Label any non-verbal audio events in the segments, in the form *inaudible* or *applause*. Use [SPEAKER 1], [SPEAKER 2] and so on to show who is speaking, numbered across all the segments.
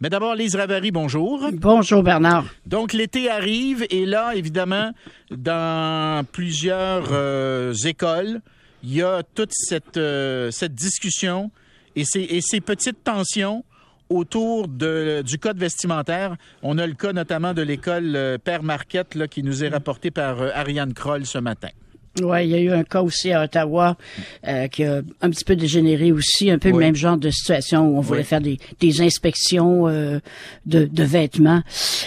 [SPEAKER 1] Mais d'abord, Lise Ravary, bonjour.
[SPEAKER 2] Bonjour Bernard.
[SPEAKER 1] Donc, l'été arrive et là, évidemment, dans plusieurs euh, écoles, il y a toute cette, euh, cette discussion et ces, et ces petites tensions autour de, du code vestimentaire. On a le cas notamment de l'école euh, Père Marquette là, qui nous est rapporté par Ariane Kroll ce matin.
[SPEAKER 2] Oui, il y a eu un cas aussi à Ottawa euh, qui a un petit peu dégénéré aussi, un peu le
[SPEAKER 1] Oui.
[SPEAKER 2] même genre de situation où on voulait
[SPEAKER 1] Oui.
[SPEAKER 2] faire des, des inspections euh, de, de vêtements.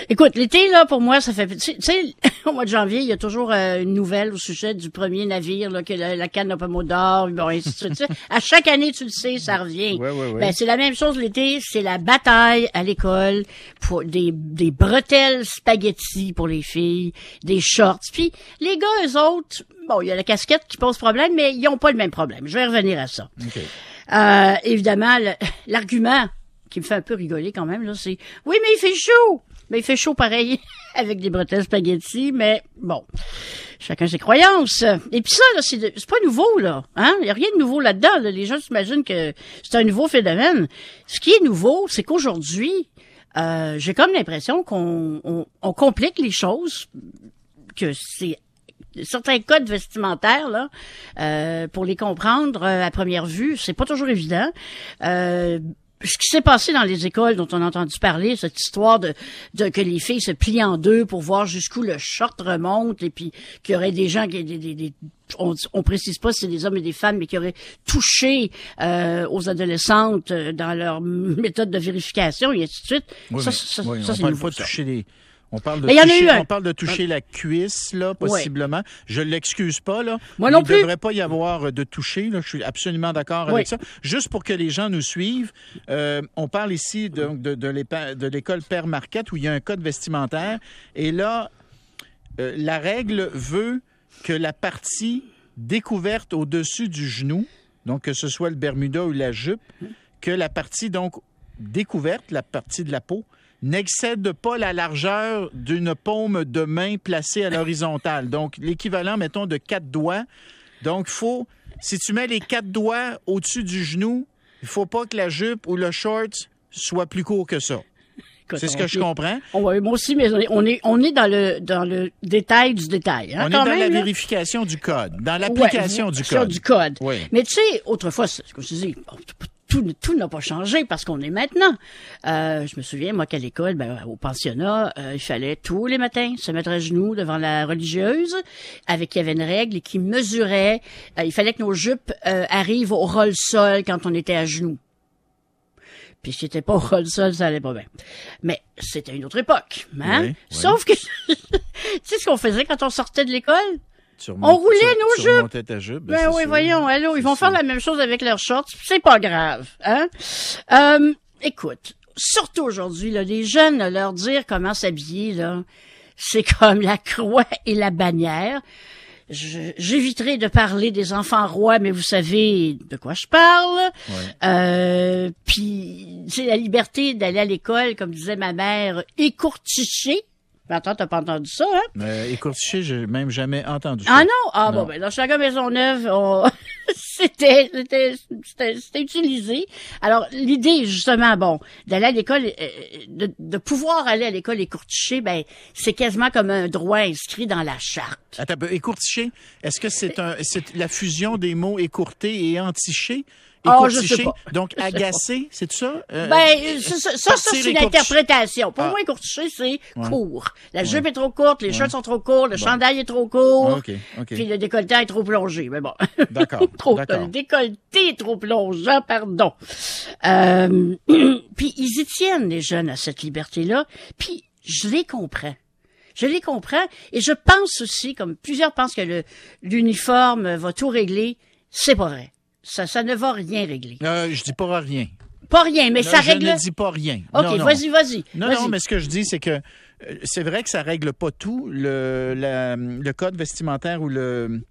[SPEAKER 2] Écoute, l'été, là, pour moi, ça fait... Tu sais- *laughs* au mois de janvier, il y a toujours euh, une nouvelle au sujet du premier navire, là, que la, la canne n'a pas mot d'or, bon, ainsi de suite. À chaque année, tu le sais, ça revient.
[SPEAKER 1] Ouais.
[SPEAKER 2] Ben, c'est la même chose l'été, c'est la bataille à l'école pour des, des bretelles spaghetti pour les filles, des shorts. Puis les gars, eux autres, bon, il y a la casquette qui pose problème, mais ils ont pas le même problème. Je vais revenir à ça.
[SPEAKER 1] OK.
[SPEAKER 2] Euh, évidemment, *laughs* l'argument qui me fait un peu rigoler quand même, là, c'est oui, mais il fait chaud. Mais il fait chaud pareil *laughs* avec des bretelles spaghetti, mais bon. Chacun ses croyances. Et puis ça, là, c'est, de- c'est pas nouveau, là. Hein? Il n'y a rien de nouveau là-dedans. là. Les gens s'imaginent que c'est un nouveau phénomène. Ce qui est nouveau, c'est qu'aujourd'hui, euh, j'ai comme l'impression qu'on on, on complique les choses, que c'est certains codes vestimentaires là, euh, pour les comprendre euh, à première vue, c'est pas toujours évident. Euh, ce qui s'est passé dans les écoles dont on a entendu parler, cette histoire de, de que les filles se plient en deux pour voir jusqu'où le short remonte, et puis qu'il y aurait des gens qui des, des, des- on, on précise pas si c'est des hommes et des femmes, mais qui auraient touché euh, aux adolescentes euh, dans leur méthode de vérification et ainsi de suite.
[SPEAKER 1] Oui,
[SPEAKER 2] ça,
[SPEAKER 1] mais-
[SPEAKER 2] ça,
[SPEAKER 1] oui,
[SPEAKER 2] ça,
[SPEAKER 1] on
[SPEAKER 2] c'est
[SPEAKER 1] parle
[SPEAKER 2] nouveau,
[SPEAKER 1] pas de
[SPEAKER 2] ça.
[SPEAKER 1] toucher. On parle de
[SPEAKER 2] Mais il y en a
[SPEAKER 1] toucher,
[SPEAKER 2] eu un.
[SPEAKER 1] on parle de toucher la cuisse, là, possiblement. Je l'excuse pas, là.
[SPEAKER 2] Moi non
[SPEAKER 1] Il ne devrait pas y avoir de toucher, là. Je suis absolument d'accord
[SPEAKER 2] Oui.
[SPEAKER 1] avec ça. Juste pour que les gens nous suivent, euh, on parle ici de l'école Père Marquette où il y a un code vestimentaire. Et là, euh, la règle veut que la partie découverte au-dessus du genou, donc que ce soit le Bermuda ou la jupe, que la partie donc découverte, la partie de la peau, n'excède pas la largeur d'une paume de main placée à l'horizontale. Donc, l'équivalent, mettons, de quatre doigts. Donc, faut, si tu mets les quatre doigts au-dessus du genou, il faut pas que la jupe ou le short soit plus court que ça. C'est ce que je comprends.
[SPEAKER 2] on va- moi aussi, mais on est, on est, dans le dans le détail du détail. Hein,
[SPEAKER 1] On est dans
[SPEAKER 2] même,
[SPEAKER 1] la
[SPEAKER 2] là.
[SPEAKER 1] vérification du code, dans l'application
[SPEAKER 2] Ouais,
[SPEAKER 1] du code.
[SPEAKER 2] du code.
[SPEAKER 1] Oui.
[SPEAKER 2] Mais tu sais, autrefois, c'est ce que je dis, tout, tout n'a pas changé parce qu'on est maintenant. Euh, je me souviens, moi, qu'à l'école, ben, au pensionnat, euh, il fallait tous les matins se mettre à genoux devant la religieuse, avec qui il y avait une règle et qui mesurait. euh, il fallait que nos jupes euh, arrivent au roll-sol quand on était à genoux. Puis si c'était pas au roll-sol, ça allait pas bien. Mais c'était une autre époque, hein?
[SPEAKER 1] Oui, oui.
[SPEAKER 2] Sauf que, *laughs* tu sais ce qu'on faisait quand on sortait de l'école?
[SPEAKER 1] Tu
[SPEAKER 2] On roulait nos
[SPEAKER 1] tu
[SPEAKER 2] jupes.
[SPEAKER 1] remontais ta jupe.
[SPEAKER 2] Ben
[SPEAKER 1] c'est
[SPEAKER 2] oui,
[SPEAKER 1] sûr.
[SPEAKER 2] voyons, allô, ils vont faire la même chose avec leurs shorts, c'est pas grave, hein? Euh, écoute, surtout aujourd'hui, là, les jeunes, leur dire comment s'habiller, là, c'est *laughs* comme la croix et la bannière. J'éviterai de parler des enfants rois, mais vous savez de quoi je parle.
[SPEAKER 1] Ouais.
[SPEAKER 2] Euh, puis, c'est la liberté d'aller à l'école, comme disait ma mère, écourticher. Mais attends, t'as pas entendu ça, hein?
[SPEAKER 1] Euh, écourtiché, j'ai même jamais entendu ça.
[SPEAKER 2] Ah non? Ah
[SPEAKER 1] Non.
[SPEAKER 2] bon, ben dans chaque Maisonneuve, on... *laughs* c'était, c'était, c'était, c'était utilisé. Alors, l'idée, justement, bon, d'aller à l'école, euh, de, de pouvoir aller à l'école écourtiché, ben, c'est quasiment comme un droit inscrit dans la charte.
[SPEAKER 1] Attends, écourtiché, est-ce que c'est un, c'est la fusion des mots écourté et entiché?
[SPEAKER 2] Sais
[SPEAKER 1] Écourtiché, donc *laughs* agacé, c'est ça? Euh,
[SPEAKER 2] Ben, ça, ça, c'est une interprétation. Pour
[SPEAKER 1] Ah.
[SPEAKER 2] moi, écourtiché, c'est
[SPEAKER 1] Ouais.
[SPEAKER 2] court. La jupe est trop courte, les shorts sont trop courts, le
[SPEAKER 1] Bon.
[SPEAKER 2] chandail est trop court,
[SPEAKER 1] ah, OK, OK.
[SPEAKER 2] puis le décolleté est trop plongé. Mais bon. *laughs*
[SPEAKER 1] D'accord.
[SPEAKER 2] Le décolleté est trop plongeant, pardon. Euh, *clears throat* puis ils y tiennent, les jeunes, à cette liberté-là. Puis je les comprends. Je les comprends. Et je pense aussi, comme plusieurs pensent que l'uniforme va tout régler, c'est pas vrai. Ça, ça ne va rien régler.
[SPEAKER 1] Euh, je dis pas rien.
[SPEAKER 2] Pas rien, mais
[SPEAKER 1] Non,
[SPEAKER 2] ça
[SPEAKER 1] je
[SPEAKER 2] règle.
[SPEAKER 1] ne dis pas rien.
[SPEAKER 2] OK, vas-y, vas-y.
[SPEAKER 1] Non, non, mais ce que je dis, c'est que euh, c'est vrai que ça règle pas tout, le, la- le code vestimentaire ou le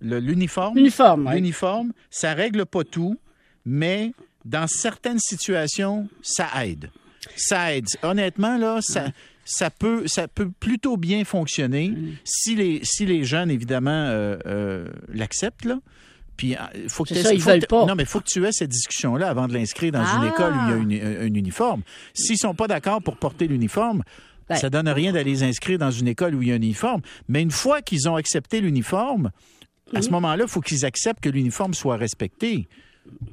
[SPEAKER 1] l'uniforme.
[SPEAKER 2] L'uniforme.
[SPEAKER 1] L'uniforme, ça règle pas tout, mais dans certaines situations, ça aide. Ça aide. Honnêtement, là, ça, ça, peut, ça peut plutôt bien fonctionner si, les, si les jeunes, évidemment, euh, euh, l'acceptent. Puis, il faut que
[SPEAKER 2] ça, ils
[SPEAKER 1] faut
[SPEAKER 2] veulent pas.
[SPEAKER 1] Non, mais il faut que tu aies cette discussion-là avant de l'inscrire dans une
[SPEAKER 2] Ah.
[SPEAKER 1] école où il y a une- un, un uniforme. S'ils sont pas d'accord pour porter l'uniforme,
[SPEAKER 2] Ben.
[SPEAKER 1] ça donne rien d'aller les inscrire dans une école où il y a un uniforme. Mais une fois qu'ils ont accepté l'uniforme, à
[SPEAKER 2] Mhm.
[SPEAKER 1] ce moment-là, il faut qu'ils acceptent que l'uniforme soit respecté.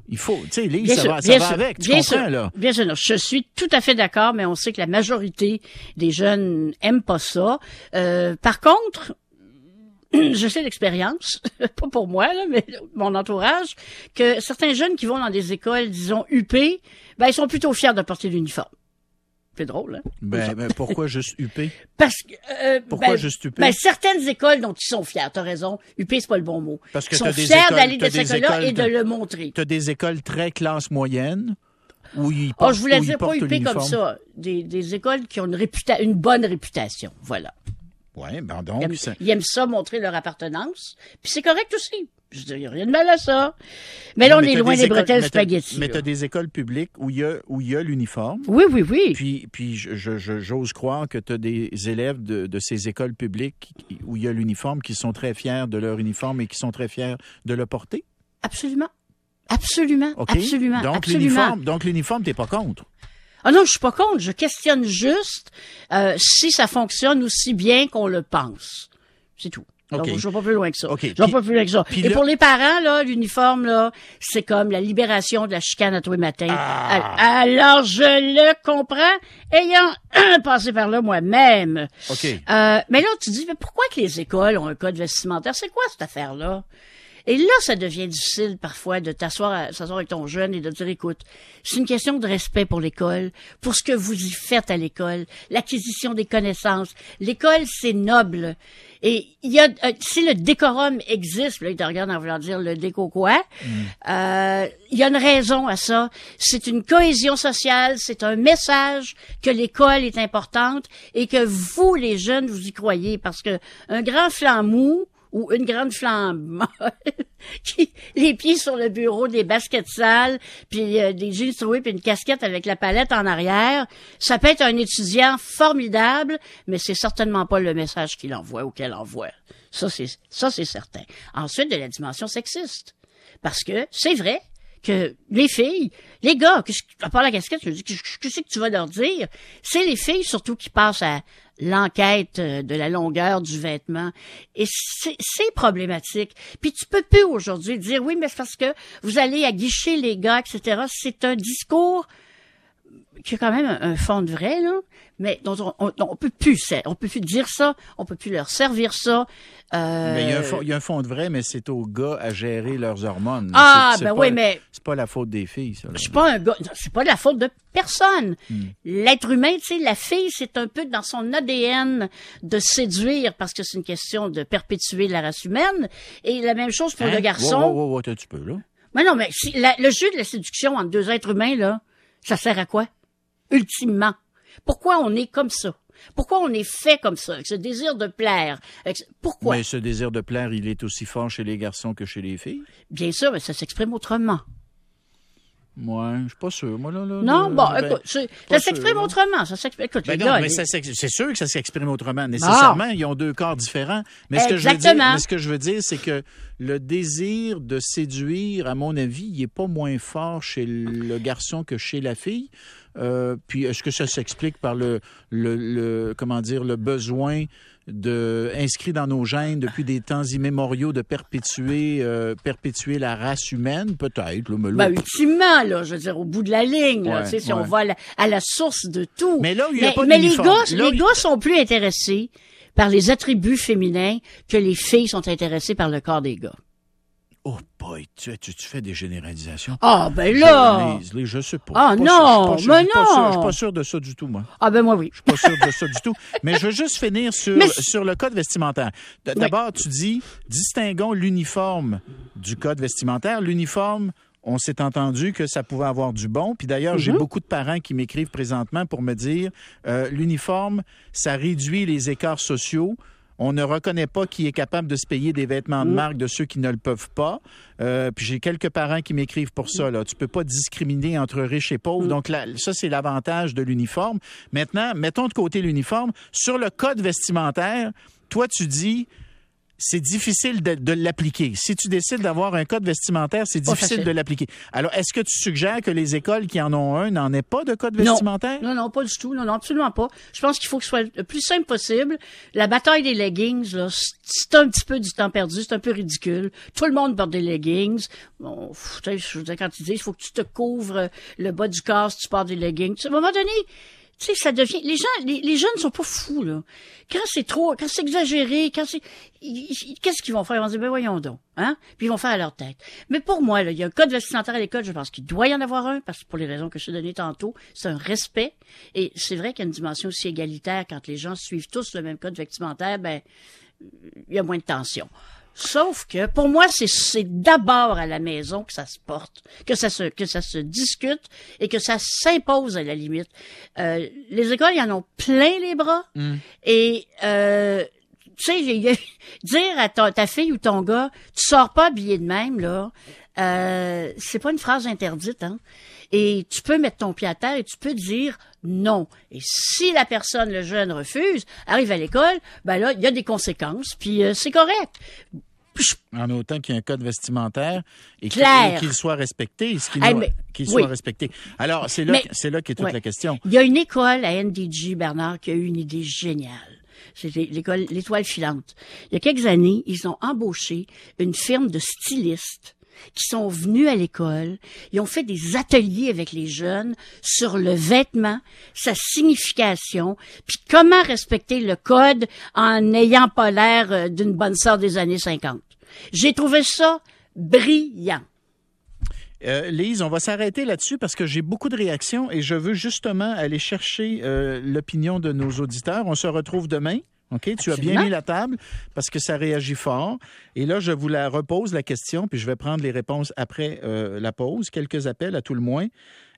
[SPEAKER 1] Il faut, tu sais, Lise, ça
[SPEAKER 2] sûr,
[SPEAKER 1] va, ça va
[SPEAKER 2] sûr,
[SPEAKER 1] avec, tu
[SPEAKER 2] bien
[SPEAKER 1] comprends,
[SPEAKER 2] sûr,
[SPEAKER 1] là?
[SPEAKER 2] Bien sûr, non, je suis tout à fait d'accord, mais on sait que la majorité des jeunes aiment pas ça. Euh, par contre, *clears throat* je sais d'expérience, *laughs* pas pour moi, là, mais mon entourage, que certains jeunes qui vont dans des écoles, disons, UP, ben, ils sont plutôt fiers de porter l'uniforme. C'est drôle, hein?
[SPEAKER 1] Ben, ben, pourquoi juste UP?
[SPEAKER 2] Parce que, euh,
[SPEAKER 1] Pourquoi
[SPEAKER 2] ben,
[SPEAKER 1] juste UP?
[SPEAKER 2] Ben, certaines écoles dont ils sont fiers, t'as raison. UP, c'est pas le bon mot.
[SPEAKER 1] Parce que
[SPEAKER 2] ils sont
[SPEAKER 1] t'as
[SPEAKER 2] fiers d'aller
[SPEAKER 1] t'as
[SPEAKER 2] de cette école-là et de
[SPEAKER 1] de-
[SPEAKER 2] le montrer.
[SPEAKER 1] Tu as des écoles très classe moyenne où ils
[SPEAKER 2] Oh, je voulais dire pas UP comme ça. Des, des écoles qui ont une, réputa une bonne réputation. Voilà.
[SPEAKER 1] Oui, ben
[SPEAKER 2] Ils
[SPEAKER 1] donc,
[SPEAKER 2] aiment,
[SPEAKER 1] ça-
[SPEAKER 2] ils aiment ça, montrer leur appartenance. Puis c'est correct aussi. Je dis, il n'y a rien de mal à ça. Mais là,
[SPEAKER 1] Non,
[SPEAKER 2] on
[SPEAKER 1] mais
[SPEAKER 2] est loin
[SPEAKER 1] des
[SPEAKER 2] des
[SPEAKER 1] écoles-
[SPEAKER 2] bretelles spaghetti.
[SPEAKER 1] Mais tu as des écoles publiques où il y a, où il y a l'uniforme.
[SPEAKER 2] Oui, oui, oui.
[SPEAKER 1] Puis, puis j'ose croire que tu as des élèves de, de ces écoles publiques où il y a l'uniforme qui sont très fiers de leur uniforme et qui sont très fiers de le porter?
[SPEAKER 2] Absolument. Absolument. Absolument.
[SPEAKER 1] Donc, l'uniforme, donc, l'uniforme, t'es pas contre?
[SPEAKER 2] Ah non, je suis pas contre. Je questionne juste euh, si ça fonctionne aussi bien qu'on le pense. C'est tout. Donc, je vais pas plus loin que ça.
[SPEAKER 1] OK.
[SPEAKER 2] Je vais
[SPEAKER 1] Puis-
[SPEAKER 2] pas plus loin que ça. Et
[SPEAKER 1] là-
[SPEAKER 2] pour les parents, là, l'uniforme, là, c'est comme la libération de la chicane à tous les matins.
[SPEAKER 1] Ah.
[SPEAKER 2] Al- Alors, je le comprends, ayant *clears throat* passé par là moi-même.
[SPEAKER 1] OK.
[SPEAKER 2] Euh, mais là, tu dis, mais pourquoi que les écoles ont un code vestimentaire? C'est quoi cette affaire-là? Et là, ça devient difficile parfois de t'asseoir s'asseoir avec ton jeune et de dire, écoute, c'est une question de respect pour l'école, pour ce que vous y faites à l'école, l'acquisition des connaissances. L'école, c'est noble. Et il y a, euh, si le décorum existe, là, il te regarde en voulant dire le déco quoi, euh, il y a une raison à ça. C'est une cohésion sociale, c'est un message que l'école est importante et que vous, les jeunes, vous y croyez parce que un grand flanc mou ou une grande flambe *laughs* molle, qui les pieds sur le bureau, des baskets sales, puis euh, des jeans troués, puis une casquette avec la palette en arrière, ça peut être un étudiant formidable, mais c'est certainement pas le message qu'il envoie ou qu'elle envoie. Ça, c'est ça, c'est certain. Ensuite, de la dimension sexiste. Parce que c'est vrai que les filles, les gars, que- à part la casquette, je dis, qu'est-ce qu'est-ce que tu vas leur dire? C'est les filles surtout qui passent à l'enquête euh, de la longueur du vêtement. Et c'est c'est problématique. Puis tu peux plus aujourd'hui dire, oui, mais c'est parce que vous allez aguicher les gars, etc. C'est un discours qui a quand même un, un fond de vrai, là, mais dont on, on, on peut plus, on peut plus dire ça, on peut plus leur servir ça. Euh,
[SPEAKER 1] Mais il y, a un fond, il y a un fond de vrai, mais c'est aux gars à gérer leurs hormones.
[SPEAKER 2] Ah, ben
[SPEAKER 1] pas-
[SPEAKER 2] oui, mais
[SPEAKER 1] C'est pas la faute des filles, ça. là.
[SPEAKER 2] je suis pas un gars, c'est pas la faute de personne.
[SPEAKER 1] Hmm.
[SPEAKER 2] L'être humain, tu sais, la fille, c'est un peu dans son ADN de séduire parce que c'est une question de perpétuer la race humaine. Et la même chose pour
[SPEAKER 1] Hein?
[SPEAKER 2] le garçon.
[SPEAKER 1] Wow, wow, wow, wow, tu peux, là.
[SPEAKER 2] Mais non, mais si, la- le jeu de la séduction entre deux êtres humains, là, ça sert à quoi? Ultimement. Pourquoi on est comme ça? Pourquoi on est fait comme ça, avec ce désir de plaire? Pourquoi?
[SPEAKER 1] Mais ce désir de plaire, il est aussi fort chez les garçons que chez les filles?
[SPEAKER 2] Bien sûr, mais ça s'exprime autrement.
[SPEAKER 1] Moi, je suis pas sûr. Moi, là, là,
[SPEAKER 2] Non,
[SPEAKER 1] là,
[SPEAKER 2] bon,
[SPEAKER 1] ben,
[SPEAKER 2] écoute, ça s'exprime autrement. Ça s'exprime.
[SPEAKER 1] Ben non,
[SPEAKER 2] gars,
[SPEAKER 1] mais c'est sûr que ça s'exprime autrement. Nécessairement, ils ont deux corps différents. Mais ce, que je veux dire,
[SPEAKER 2] Exactement.
[SPEAKER 1] mais ce que je veux dire, c'est que le désir de séduire, à mon avis, il est pas moins fort chez le garçon que chez la fille. Euh, puis est-ce que ça s'explique par le, le, le- comment dire le besoin de inscrit dans nos gènes depuis des temps immémoriaux de perpétuer euh, perpétuer la race humaine? Peut-être là,
[SPEAKER 2] Ben, ultimement, là, je veux dire, au bout de la ligne,
[SPEAKER 1] Ouais,
[SPEAKER 2] tu sais, si on va à la, à la source de tout.
[SPEAKER 1] Mais là il y a
[SPEAKER 2] mais,
[SPEAKER 1] pas
[SPEAKER 2] mais les gars,
[SPEAKER 1] là
[SPEAKER 2] les gars sont plus intéressés par les attributs féminins que les filles sont intéressées par le corps des gars.
[SPEAKER 1] Oh boy tu, tu, tu fais des généralisations
[SPEAKER 2] Ah, ben
[SPEAKER 1] Je-
[SPEAKER 2] là!
[SPEAKER 1] les- les- je sais pas.
[SPEAKER 2] Ah,
[SPEAKER 1] Je
[SPEAKER 2] non,
[SPEAKER 1] sûr, je suis pas sûr,
[SPEAKER 2] mais
[SPEAKER 1] je suis pas sûr,
[SPEAKER 2] non.
[SPEAKER 1] Je suis pas sûr de ça du tout, moi.
[SPEAKER 2] Ah, ben moi, oui.
[SPEAKER 1] Je suis pas sûr de ça du tout. *laughs* Mais je veux juste finir sur,
[SPEAKER 2] Mais-
[SPEAKER 1] sur le code vestimentaire. D'abord, tu dis, distinguons l'uniforme du code vestimentaire. L'uniforme, on s'est entendu que ça pouvait avoir du bon. Puis d'ailleurs, j'ai
[SPEAKER 2] Mhm.
[SPEAKER 1] beaucoup de parents qui m'écrivent présentement pour me dire, euh, l'uniforme, ça réduit les écarts sociaux. On ne reconnaît pas qui est capable de se payer des vêtements de
[SPEAKER 2] Mhm.
[SPEAKER 1] marque de ceux qui ne le peuvent pas. Euh, puis j'ai quelques parents qui m'écrivent pour ça. Là. Tu peux pas discriminer entre riches et pauvres.
[SPEAKER 2] Mhm.
[SPEAKER 1] Donc là, ça, c'est l'avantage de l'uniforme. Maintenant, mettons de côté l'uniforme. Sur le code vestimentaire, toi, tu dis, c'est difficile de, de l'appliquer. Si tu décides d'avoir un code vestimentaire, c'est difficile de l'appliquer. Alors, est-ce que tu suggères que les écoles qui en ont un n'en aient pas de code
[SPEAKER 2] Non.
[SPEAKER 1] vestimentaire?
[SPEAKER 2] Non, non, pas du tout. Non, non, absolument pas. Je pense qu'il faut que ce soit le plus simple possible. La bataille des leggings, là, c'est- un petit peu du temps perdu, c'est un peu ridicule. Tout le monde porte des leggings. Bon, tu quand ils disent, il faut que tu te couvres le bas du corps si tu portes des leggings. Tu À un moment donné, tu sais, ça devient. Les gens, les, les jeunes sont pas fous là. Quand c'est trop, quand c'est exagéré, quand c'est, qu'est-ce qu'ils vont faire? Ils vont dire, ben voyons donc, hein? Puis ils vont faire à leur tête. Mais pour moi, là, il y a un code vestimentaire à l'école. Je pense qu'il doit y en avoir un parce que pour les raisons que je t'ai données tantôt, c'est un respect. Et c'est vrai qu'il y a une dimension aussi égalitaire quand les gens suivent tous le même code vestimentaire. Ben, il y a moins de tension. Sauf que pour moi, c'est, c'est d'abord à la maison que ça se porte, que ça se, que ça se discute et que ça s'impose à la limite. Euh, les écoles, ils en ont plein les bras. Et euh, tu sais, *laughs* dire à ta, ta fille ou ton gars, tu sors pas habillé de même là, euh, c'est pas une phrase interdite, hein. Et tu peux mettre ton pied à terre et tu peux dire non. Et si la personne, le jeune, refuse, arrive à l'école, ben là, il y a des conséquences, puis euh, c'est correct.
[SPEAKER 1] En autant qu'il y ait un code vestimentaire et qu'il soit respecté, ce qu'il
[SPEAKER 2] Eh,
[SPEAKER 1] qu'il
[SPEAKER 2] oui.
[SPEAKER 1] soit respecté. Alors, c'est là, c'est là qu'est toute
[SPEAKER 2] Ouais.
[SPEAKER 1] la question.
[SPEAKER 2] Il y a une école à NDG, Bernard, qui a eu une idée géniale. C'était l'école L'Étoile filante. Il y a quelques années, ils ont embauché une firme de stylistes qui sont venus à l'école. Ils ont fait des ateliers avec les jeunes sur le vêtement, sa signification, puis comment respecter le code en n'ayant pas l'air euh, d'une bonne sœur des années 50. J'ai trouvé ça brillant.
[SPEAKER 1] Euh, Lise, on va s'arrêter là-dessus parce que j'ai beaucoup de réactions et je veux justement aller chercher euh, l'opinion de nos auditeurs. On se retrouve demain. OK? Tu as bien mis la table parce que ça réagit fort. Et là, je vous la repose, la question, puis je vais prendre les réponses après euh, la pause. Quelques appels à tout le moins.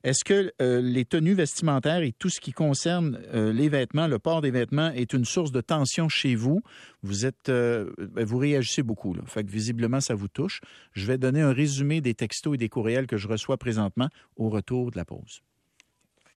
[SPEAKER 1] Est-ce que euh, les tenues vestimentaires et tout ce qui concerne euh, les vêtements, le port des vêtements, est une source de tension chez vous? Vous êtes, euh, ben, vous réagissez beaucoup, là. Fait que visiblement, ça vous touche. Je vais donner un résumé des textos et des courriels que je reçois présentement au retour de la pause.